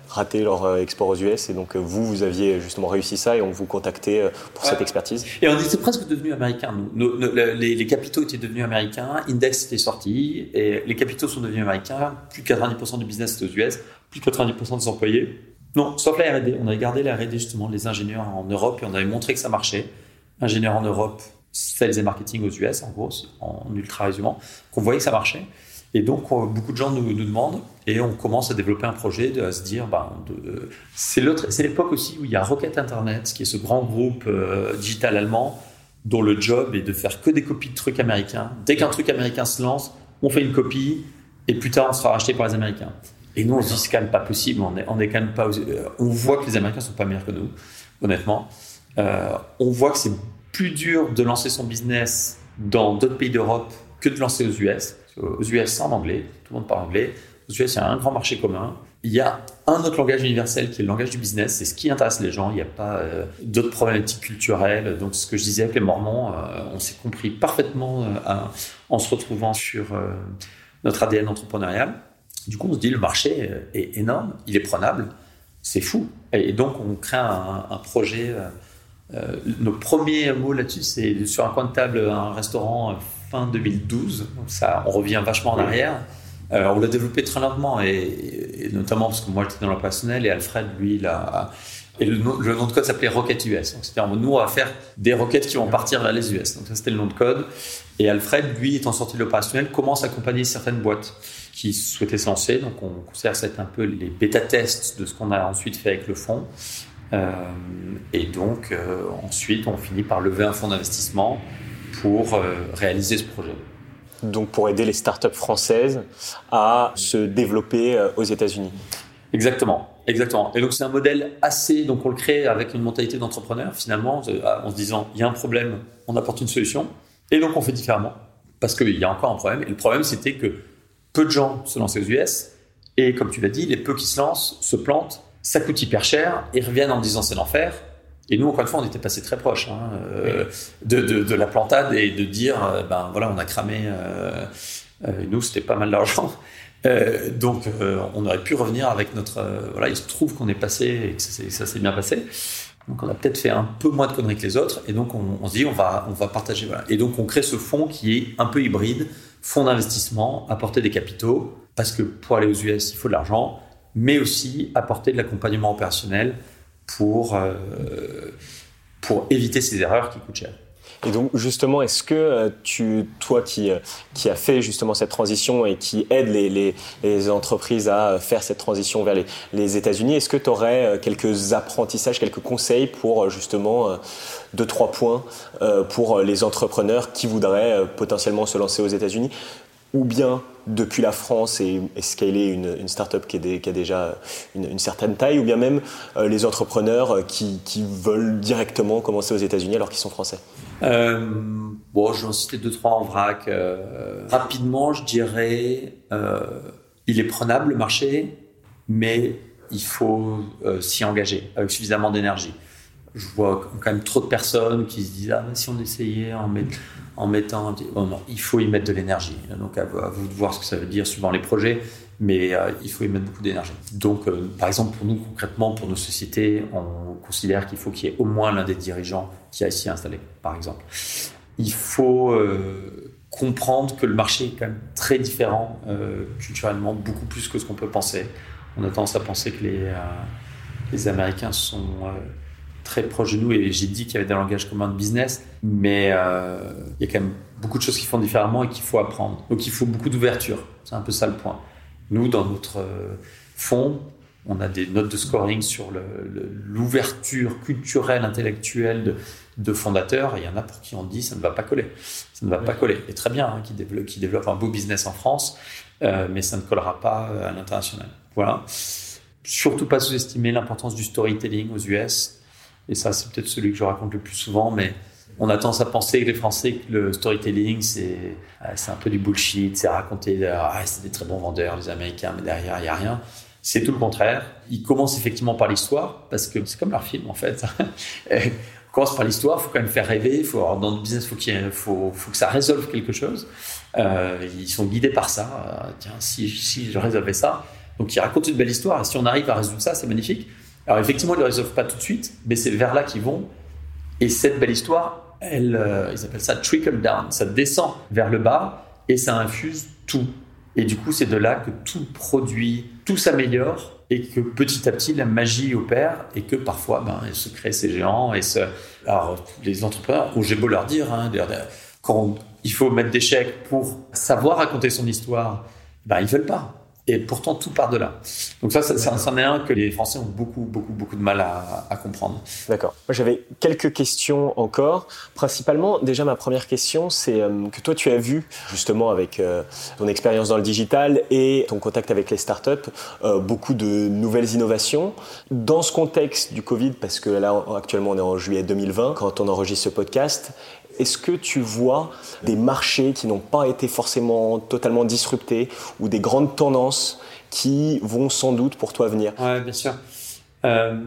raté leur export aux US, et donc vous, vous aviez justement réussi ça, et on vous contactait pour ouais. cette expertise Et on était presque devenus américains, nous. Nos, nos, les, les, capitaux étaient devenus américains, Index était sorti, et les capitaux sont devenus américains, plus de 90% du business est aux US, plus de 90% des employés non, sauf la R&D. On avait gardé la R&D justement, les ingénieurs en Europe, et on avait montré que ça marchait. Ingénieurs en Europe, sales et marketing aux US, en gros, en ultra résumant, qu'on voyait que ça marchait. Et donc, beaucoup de gens nous, demandent, et on commence à développer un projet, de, à se dire, ben, de, c'est l'époque aussi où il y a Rocket Internet, qui est ce grand groupe euh, digital allemand, dont le job est de faire que des copies de trucs américains. Dès qu'un truc américain se lance, on fait une copie, et plus tard, on sera racheté par les Américains. Et nous, on se dit, c'est quand même pas possible. On est, on est quand même pas. Euh, on voit que les Américains sont pas meilleurs que nous, honnêtement. Euh, on voit que c'est plus dur de lancer son business dans d'autres pays d'Europe que de lancer aux US. Aux US, c'est en anglais. Tout le monde parle anglais. Aux US, il y a un grand marché commun. Il y a un autre langage universel qui est le langage du business. C'est ce qui intéresse les gens. Il n'y a pas euh, d'autres problématiques culturelles. Donc, ce que je disais avec les Mormons, euh, on s'est compris parfaitement à, en se retrouvant sur notre ADN entrepreneurial. Du coup, on se dit le marché est énorme, il est prenable, c'est fou. Et donc, on crée un, projet. Euh, nos premiers mots là-dessus, c'est sur un coin de table, un restaurant fin 2012. Donc ça, on revient vachement en arrière. Euh, on l'a développé très lentement, et, notamment parce que moi j'étais dans l'opérationnel et Alfred, lui, a. Et le, nom, le nom de code s'appelait Rocket US. Donc c'était nous, on va faire des roquettes qui vont partir vers les US. Donc ça, c'était le nom de code. Et Alfred, lui, étant sorti de l'opérationnel, commence à accompagner certaines boîtes qui souhaitaient se lancer. Donc on considère que c'est un peu les bêta-tests de ce qu'on a ensuite fait avec le fonds. Euh, et donc euh, ensuite, on finit par lever un fonds d'investissement pour euh, réaliser ce projet. Donc pour aider les startups françaises à se développer aux États-Unis. Exactement. Exactement. Et donc c'est un modèle assez, donc on le crée avec une mentalité d'entrepreneur finalement, en se disant il y a un problème, on apporte une solution, et donc on fait différemment parce qu'il y a encore un problème. Et le problème c'était que peu de gens se lançaient aux US Et comme tu l'as dit, les peu qui se lancent se plantent, ça coûte hyper cher, ils reviennent en disant c'est l'enfer. Et nous, encore une fois, on était passé très proche hein, euh, de, de, la plantade et de dire, euh, ben voilà, on a cramé. Euh, nous, c'était pas mal d'argent. Donc, on aurait pu revenir avec notre. voilà, il se trouve qu'on est passé et que ça, s'est bien passé. Donc, on a peut-être fait un peu moins de conneries que les autres. Et donc, on, on se dit, on va, on va partager. Voilà. Et donc, on crée ce fonds qui est un peu hybride, fonds d'investissement, apporter des capitaux, parce que pour aller aux US, il faut de l'argent, mais aussi apporter de l'accompagnement opérationnel pour, euh, pour éviter ces erreurs qui coûtent cher. Et donc justement, est-ce que euh, tu, toi qui, euh, qui as fait justement cette transition et qui aide les, les, entreprises à faire cette transition vers les, les États-Unis, est-ce que tu aurais quelques apprentissages, quelques conseils pour justement deux, trois points pour les entrepreneurs qui voudraient potentiellement se lancer aux États-Unis? Ou bien depuis la France et, et scaler une, une startup qui, a déjà une, certaine taille, ou bien même euh, les entrepreneurs euh, qui, veulent directement commencer aux États-Unis alors qu'ils sont français euh, Bon, je vais en citer deux, trois en vrac. Rapidement, je dirais, il est prenable le marché, mais il faut s'y engager avec suffisamment d'énergie. Je vois quand même trop de personnes qui se disent ah si on essayait en mettre en mettant. Il faut y mettre de l'énergie. Donc, à, vous de voir ce que ça veut dire suivant les projets, mais euh, il faut y mettre beaucoup d'énergie. Donc, euh, par exemple, pour nous, concrètement, pour nos sociétés, on considère qu'il faut qu'il y ait au moins l'un des dirigeants qui a ici installé, par exemple. Il faut euh, comprendre que le marché est quand même très différent culturellement, beaucoup plus que ce qu'on peut penser. On a tendance à penser que les Américains sont très proche de nous et j'ai dit qu'il y avait des langages communs de business, mais euh, il y a quand même beaucoup de choses qui font différemment et qu'il faut apprendre. Donc il faut beaucoup d'ouverture. C'est un peu ça le point. Nous, dans notre euh, fonds, on a des notes de scoring sur l'ouverture culturelle, intellectuelle de, de, fondateurs. Et il y en a pour qui on dit ça ne va pas coller. Ça ne va pas coller. Et très bien, hein, qui, développe, qui développe un beau business en France, euh, mais ça ne collera pas à l'international. Voilà. Surtout pas sous-estimer l'importance du storytelling aux US. Et ça, c'est peut-être celui que je raconte le plus souvent, mais on a tendance à penser que les Français, le storytelling, c'est c'est un peu du bullshit, c'est raconter, ah, c'est des très bons vendeurs, les Américains, mais derrière, il n'y a rien. C'est tout le contraire. Ils commencent effectivement par l'histoire, parce que c'est comme leur film, en fait. on commence par l'histoire, il faut quand même faire rêver, dans le business, faut il faut, faut que ça résolve quelque chose. Euh, ils sont guidés par ça. Euh, tiens, si, si je résolvais ça. Donc ils racontent une belle histoire, et si on arrive à résoudre ça, c'est magnifique. Alors effectivement, ils ne le résolvent pas tout de suite, mais c'est vers là qu'ils vont. Et cette belle histoire, elle, euh, ils appellent ça trickle down. Ça descend vers le bas et ça infuse tout. Et du coup, c'est de là que tout produit, tout s'améliore et que petit à petit, la magie opère et que parfois, ben, se crée ces géants. Et. Alors, les entrepreneurs, j'ai beau leur dire, hein, quand il faut mettre des chèques pour savoir raconter son histoire, ben, ils veulent pas. Et pourtant, tout part de là. Donc ça, ça, c'en est un que les Français ont beaucoup, beaucoup, beaucoup de mal à, à comprendre. D'accord. Moi, j'avais quelques questions encore. Principalement, déjà, ma première question, c'est euh, que toi, tu as vu, justement, avec euh, ton expérience dans le digital et ton contact avec les startups, euh, beaucoup de nouvelles innovations. Dans ce contexte du Covid, parce que là, actuellement, on est en juillet 2020, quand on enregistre ce podcast, est-ce que tu vois des marchés qui n'ont pas été forcément totalement disruptés ou des grandes tendances qui vont sans doute pour toi venir? Oui, bien sûr. Euh,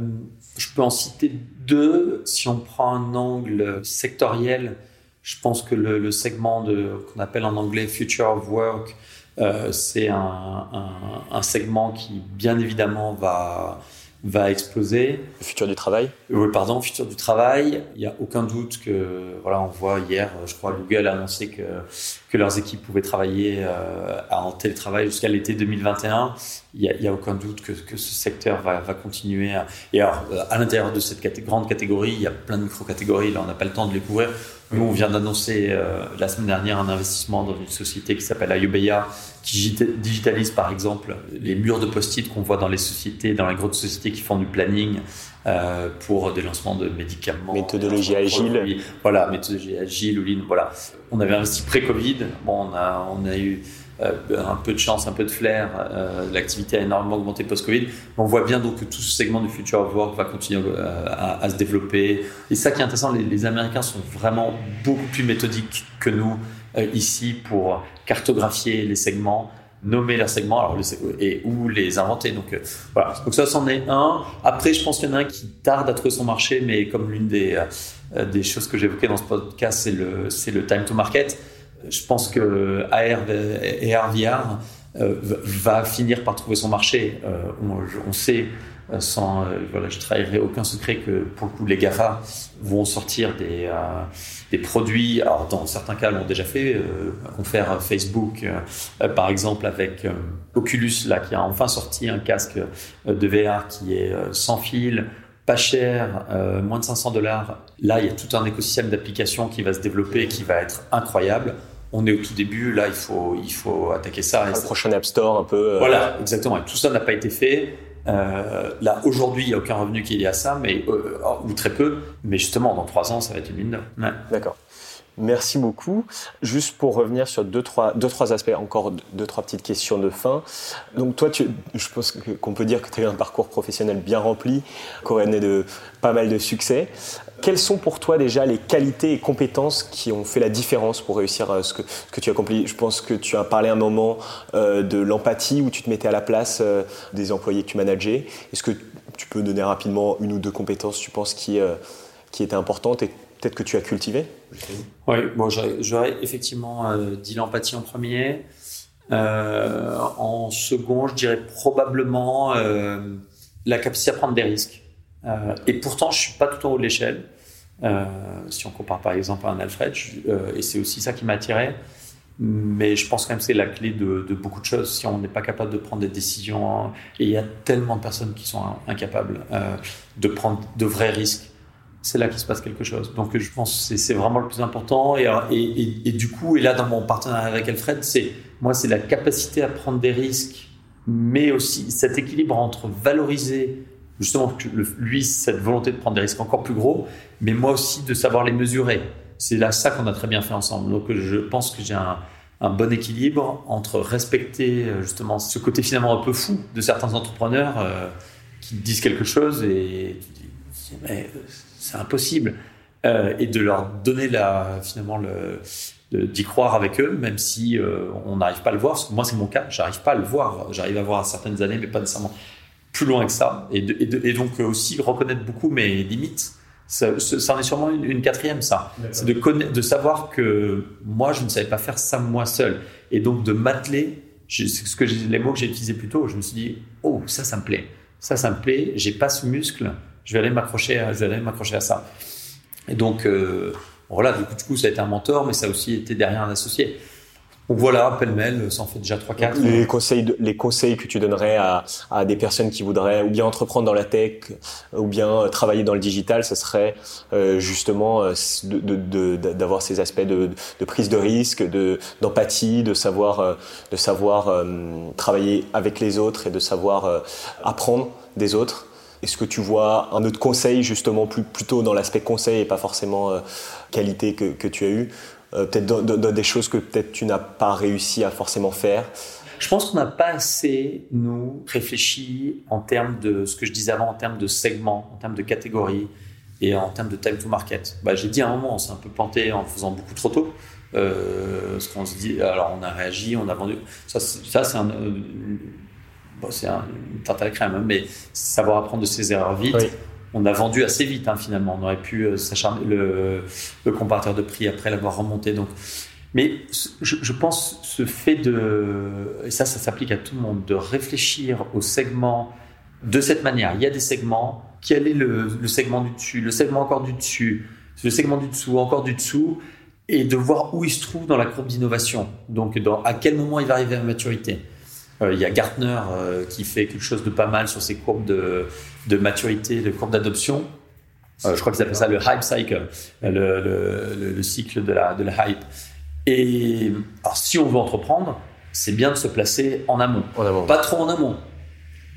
je peux en citer deux. Si on prend un angle sectoriel, je pense que le, segment qu'on appelle en anglais Future of Work, euh, c'est un, un, segment qui, bien évidemment, va va exploser. Le futur du travail Oui, pardon, futur du travail. Il n'y a aucun doute que, voilà, on voit hier, je crois, Google a annoncé que, que leurs équipes pouvaient travailler euh, en télétravail jusqu'à l'été 2021. Il n'y a, y a, aucun doute que, que ce secteur va, va continuer. À... Et alors, euh, à l'intérieur de cette grande catégorie, il y a plein de micro-catégories. Là, on n'a pas le temps de les couvrir. Nous, on vient d'annoncer euh, la semaine dernière un investissement dans une société qui s'appelle Ayubeya, qui digitalise par exemple les murs de post-it qu'on voit dans les sociétés, dans les grosses sociétés qui font du planning euh, pour des lancements de médicaments. Méthodologie agile. Voilà, méthodologie agile ou lean. Voilà. On avait investi pré-Covid. Bon, on a, on a eu euh, un peu de chance, un peu de flair. Euh, L'activité a énormément augmenté post-Covid. On voit bien donc que tout ce segment du future of work va continuer euh, à, se développer. Et ça qui est intéressant, les, Américains sont vraiment beaucoup plus méthodiques que nous euh, ici pour cartographier les segments, nommer leurs segments et ou les inventer. Donc euh, voilà. Donc ça, c'en est un. Après, je pense qu'il y en a un qui tarde à trouver son marché, mais comme l'une des euh, choses que j'évoquais dans ce podcast, c'est le time to market. Je pense que AR et VR va finir par trouver son marché. on, on sait euh, sans, euh, voilà, je trahirai aucun secret que pour le coup les Gafa vont sortir des, euh, produits. Alors dans certains cas, l'ont déjà fait. Euh, on fait Facebook, par exemple avec Oculus là, qui a enfin sorti un casque de VR qui est sans fil, pas cher, moins de 500 dollars. Là, il y a tout un écosystème d'applications qui va se développer et qui va être incroyable on est au tout début, là il faut, il faut attaquer ça. Le prochain App Store un peu. Voilà, exactement. Et tout ça n'a pas été fait. Euh, là, aujourd'hui, il n'y a aucun revenu qui est lié à ça, mais, euh, ou très peu. Mais justement, dans trois ans, ça va être une mine ouais. D'accord. Merci beaucoup. Juste pour revenir sur deux trois, deux, trois aspects, encore deux, trois petites questions de fin. Donc toi, tu, je pense qu'on peut dire que tu as eu un parcours professionnel bien rempli, couronné de pas mal de succès. Quelles sont pour toi déjà les qualités et compétences qui ont fait la différence pour réussir euh, ce que, ce que tu as accompli? Je pense que tu as parlé un moment euh, de l'empathie où tu te mettais à la place euh, des employés que tu manageais. Est-ce que tu peux donner rapidement une ou deux compétences, tu penses, qui, qui étaient importantes peut-être que tu as cultivé Oui, bon, j'aurais effectivement dit l'empathie en premier. en second, je dirais probablement la capacité à prendre des risques. Euh, et pourtant, je suis pas tout en haut de l'échelle. Euh, si on compare par exemple à un Alfred, euh, et c'est aussi ça qui m'a attiré. Mais je pense quand même que c'est la clé de, beaucoup de choses. Si on n'est pas capable de prendre des décisions, et il y a tellement de personnes qui sont incapables de prendre de vrais risques, c'est là qu'il se passe quelque chose. Donc je pense que c'est vraiment le plus important. Et, et, et, du coup, et là dans mon partenariat avec Alfred, c'est moi c'est la capacité à prendre des risques, mais aussi cet équilibre entre valoriser justement lui cette volonté de prendre des risques encore plus gros, mais moi aussi de savoir les mesurer. C'est là ça qu'on a très bien fait ensemble. Donc je pense que j'ai un, bon équilibre entre respecter euh, justement ce côté finalement un peu fou de certains entrepreneurs euh, qui disent quelque chose et mais euh, c'est impossible et de leur donner la finalement le d'y croire avec eux, même si on n'arrive pas à le voir. Parce que moi, c'est mon cas, j'arrive pas à le voir. J'arrive à voir à certaines années, mais pas nécessairement plus loin que ça, et, et, donc aussi reconnaître beaucoup mes limites. Ça, ça en est sûrement une, quatrième, ça. C'est de, de savoir que moi, je ne savais pas faire ça moi seul. Et donc de m'atteler, c'est ce que les mots que j'ai utilisés plus tôt, je me suis dit, oh, ça, ça me plaît. Ça, ça me plaît, j'ai pas ce muscle, je vais aller m'accrocher je vais aller m'accrocher à ça. Et donc, euh, voilà, du coup, ça a été un mentor, mais ça a aussi été derrière un associé. Donc voilà, pêle-mêle, ça en fait déjà 3-4. Les conseils, les conseils que tu donnerais à, des personnes qui voudraient ou bien entreprendre dans la tech ou bien travailler dans le digital, ce serait euh, justement euh, d'avoir ces aspects de, prise de risque, d'empathie, de, savoir, euh, euh, travailler avec les autres et de savoir apprendre des autres. Est-ce que tu vois un autre conseil justement plutôt dans l'aspect conseil et pas forcément qualité que, tu as eu euh, peut-être des choses que peut-être tu n'as pas réussi à forcément faire? Je pense qu'on n'a pas assez, nous, réfléchi en termes de ce que je disais avant, en termes de segments, en termes de catégories et en termes de time to market. Bah, J'ai dit à un moment, on s'est un peu planté en faisant beaucoup trop tôt. Euh, ce qu'on se dit, alors on a réagi, on a vendu. Ça, c'est un, euh, bon, c'est un, une tarte à la crème, hein, mais savoir apprendre de ses erreurs vite. Oui on a vendu assez vite hein, finalement. On aurait pu euh, s'acharner le, le, comparateur de prix après l'avoir remonté. Donc, mais je, pense ce fait de et ça, ça s'applique à tout le monde de réfléchir au segment de cette manière. Il y a des segments. Quel est le, le segment du dessus, le segment encore du dessus, le segment du dessous, encore du dessous, et de voir où il se trouve dans la courbe d'innovation. Donc, dans, à quel moment il va arriver à maturité. Euh, il y a Gartner euh, qui fait quelque chose de pas mal sur ses courbes de, de maturité, les courbes d'adoption. Euh, je crois qu'ils appellent ça le hype cycle, le, le, le, cycle de la, de la hype. Et alors, si on veut entreprendre, c'est bien de se placer en amont. en amont. Pas trop en amont.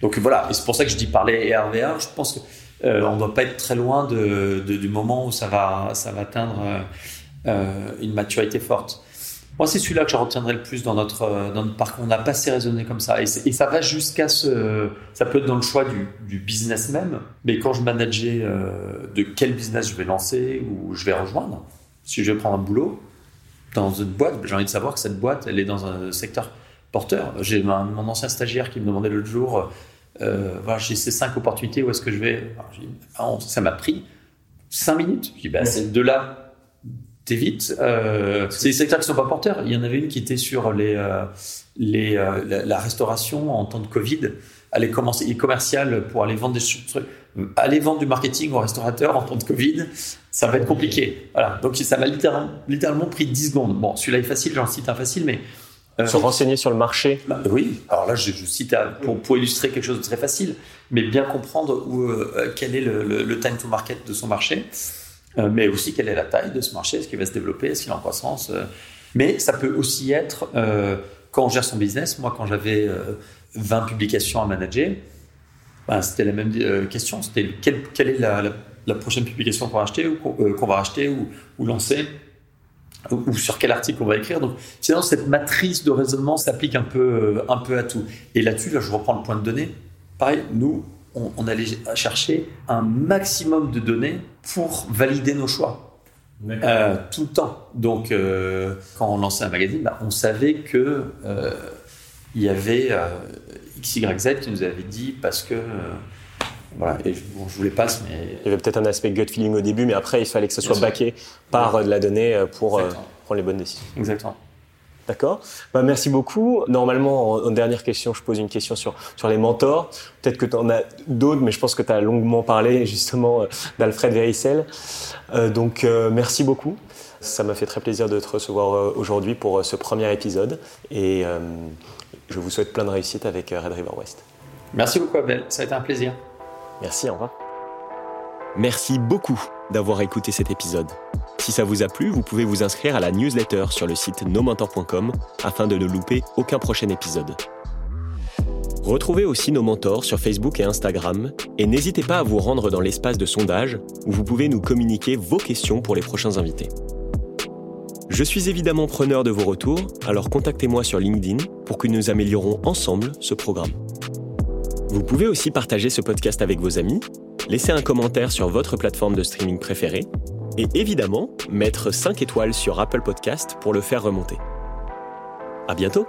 Donc voilà, et c'est pour ça que je dis parler RVR. Je pense qu'on euh, on ne doit pas être très loin de, de, du moment où ça va, ça va atteindre euh, une maturité forte. Moi, c'est celui-là que je retiendrai le plus dans notre, euh, dans notre parcours. On n'a pas assez raisonné comme ça. Et, ça va jusqu'à ce. Ça peut être dans le choix du, du business même. Mais quand je manageais euh, de quel business je vais lancer ou je vais rejoindre, si je vais prendre un boulot dans une boîte, j'ai envie de savoir que cette boîte, elle est dans un secteur porteur. J'ai mon ancien stagiaire qui me demandait l'autre jour, euh, voilà, j'ai ces cinq opportunités, où est-ce que je vais? Ah, Ça m'a pris cinq minutes. Je dis, bah, c'est de là, t'évites. Euh, c'est des secteurs qui sont pas porteurs. Il y en avait une qui était sur les, euh, les, euh, la, restauration en temps de Covid. Aller commencer e-commercial pour aller vendre des trucs. Aller vendre du marketing aux restaurateurs en temps de Covid, ça va être compliqué. Voilà. Donc ça m'a littéralement, littéralement pris 10 secondes. Bon, celui-là est facile, j'en cite un facile, mais euh, se renseigner sur le marché bah, Oui, alors là, je, cite pour, illustrer quelque chose de très facile, mais bien comprendre où, euh, quel est le, time to market de son marché, mais aussi quelle est la taille de ce marché, est-ce qu'il va se développer, est-ce qu'il est en croissance? mais ça peut aussi être, quand on gère son business, moi, quand j'avais 20 publications à manager, ben, c'était la même question, c'était quelle, est la, prochaine publication qu'on va acheter ou qu'on va racheter ou, lancer? Ou sur quel article on va écrire? Donc, sinon, cette matrice de raisonnement s'applique un peu, euh, un peu à tout. Et là-dessus, là, je reprends le point de données. Pareil, nous, on, allait chercher un maximum de données pour valider nos choix. Euh, tout le temps. Donc, euh, quand on lançait un magazine, bah, on savait que il y avait XYZ qui nous avait dit parce que voilà, et je, bon, je vous les passe, mais... Il y avait peut-être un aspect gut feeling au début, mais après, il fallait que ce soit backé par euh, de la donnée euh, pour euh, prendre les bonnes décisions. Exactement. D'accord. Bah, merci beaucoup. Normalement, en, dernière question, je pose une question sur, sur les mentors. Peut-être que tu en as d'autres, mais je pense que tu as longuement parlé justement d'Alfred Verissel. donc, merci beaucoup. Ça m'a fait très plaisir de te recevoir aujourd'hui pour ce premier épisode. Et je vous souhaite plein de réussite avec Red River West. Merci beaucoup, Abel. Ça a été un plaisir. Merci, au revoir. Merci beaucoup d'avoir écouté cet épisode. Si ça vous a plu, vous pouvez vous inscrire à la newsletter sur le site nomentor.com afin de ne louper aucun prochain épisode. Retrouvez aussi nos mentors sur Facebook et Instagram et n'hésitez pas à vous rendre dans l'espace de sondage où vous pouvez nous communiquer vos questions pour les prochains invités. Je suis évidemment preneur de vos retours, alors contactez-moi sur LinkedIn pour que nous améliorons ensemble ce programme. Vous pouvez aussi partager ce podcast avec vos amis, laisser un commentaire sur votre plateforme de streaming préférée et évidemment mettre 5 étoiles sur Apple Podcast pour le faire remonter. À bientôt!